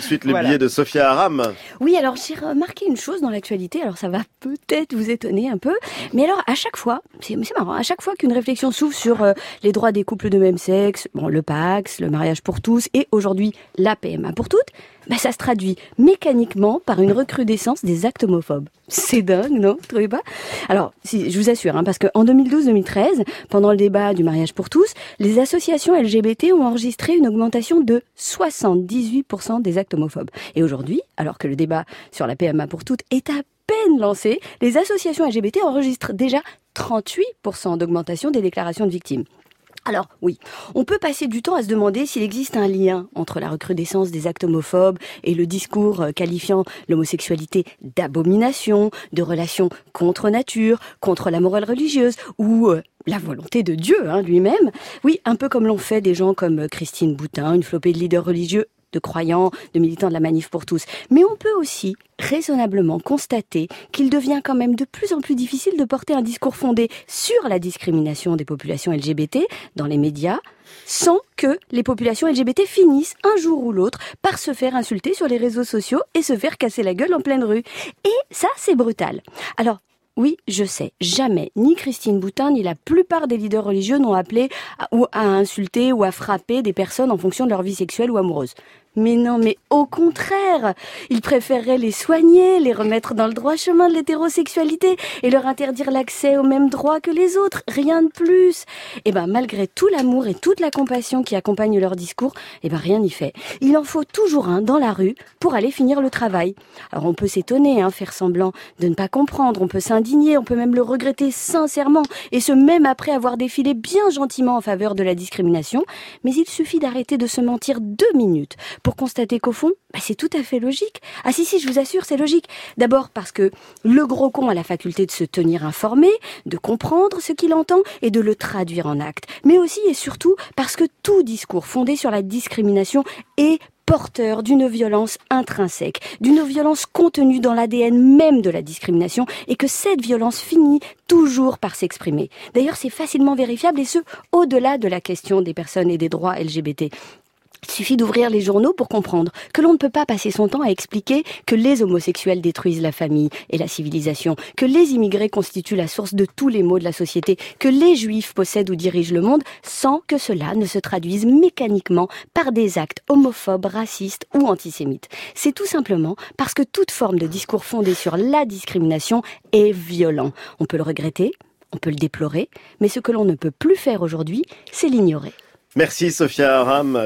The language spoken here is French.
de suite les billets de Sophia Aram. Oui, alors j'ai remarqué une chose dans l'actualité, alors ça va peut-être vous étonner un peu, mais alors à chaque fois, c'est marrant, à chaque fois qu'une réflexion s'ouvre sur euh, les droits des couples de même sexe, bon, le Pax, le mariage pour tous et aujourd'hui la PMA pour toutes, bah, ça se traduit mécaniquement par une recrudescence des actes homophobes. C'est dingue, non? Vous trouvez pas? Alors, si, je vous assure, hein, parce qu'en 2012-2013, pendant le débat du mariage pour tous, les associations LGBT ont enregistré une augmentation de 78% des actes homophobes. Et aujourd'hui, alors que le débat sur la PMA pour toutes est à peine lancé, les associations LGBT enregistrent déjà 38% d'augmentation des déclarations de victimes. Alors oui, on peut passer du temps à se demander s'il existe un lien entre la recrudescence des actes homophobes et le discours euh, qualifiant l'homosexualité d'abomination, de relation contre nature, contre la morale religieuse ou euh, la volonté de Dieu hein, lui-même. Oui, un peu comme l'ont fait des gens comme euh, Christine Boutin, une flopée de leaders religieux de croyants, de militants de la manif pour tous. Mais on peut aussi raisonnablement constater qu'il devient quand même de plus en plus difficile de porter un discours fondé sur la discrimination des populations LGBT dans les médias sans que les populations LGBT finissent un jour ou l'autre par se faire insulter sur les réseaux sociaux et se faire casser la gueule en pleine rue. Et ça, c'est brutal. Alors, oui, je sais, jamais ni Christine Boutin ni la plupart des leaders religieux n'ont appelé à, insulter ou à frapper des personnes en fonction de leur vie sexuelle ou amoureuse. Mais non, mais au contraire, ils préféreraient les soigner, les remettre dans le droit chemin de l'hétérosexualité et leur interdire l'accès aux mêmes droits que les autres, rien de plus. Et eh ben malgré tout l'amour et toute la compassion qui accompagnent leur discours, et eh ben rien n'y fait. Il en faut toujours un dans la rue pour aller finir le travail. Alors on peut s'étonner, hein, faire semblant de ne pas comprendre, on peut s'indigner, on peut même le regretter sincèrement, et ce même après avoir défilé bien gentiment en faveur de la discrimination, mais il suffit d'arrêter de se mentir deux minutes pour constater qu'au fond, bah, c'est tout à fait logique. Ah si, si, je vous assure, c'est logique. D'abord parce que le gros con a la faculté de se tenir informé, de comprendre ce qu'il entend et de le traduire en acte. Mais aussi et surtout parce que tout discours fondé sur la discrimination est porteur d'une violence intrinsèque, d'une violence contenue dans l'ADN même de la discrimination et que cette violence finit toujours par s'exprimer. D'ailleurs, c'est facilement vérifiable et ce, au-delà de la question des personnes et des droits LGBT. Il suffit d'ouvrir les journaux pour comprendre que l'on ne peut pas passer son temps à expliquer que les homosexuels détruisent la famille et la civilisation, que les immigrés constituent la source de tous les maux de la société, que les juifs possèdent ou dirigent le monde, sans que cela ne se traduise mécaniquement par des actes homophobes, racistes ou antisémites. C'est tout simplement parce que toute forme de discours fondé sur la discrimination est violent. On peut le regretter, on peut le déplorer, mais ce que l'on ne peut plus faire aujourd'hui, c'est l'ignorer. Merci Sophia Aram.